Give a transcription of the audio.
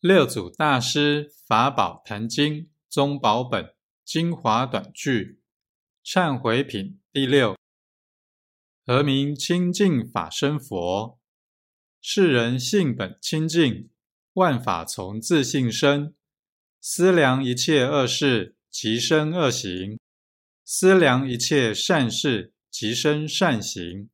六祖大师法宝坛经宗宝本精华短句忏悔品第六何名清净法身佛？世人性本清净万法从自性生。思量一切恶事即生恶行思量一切善事即生善行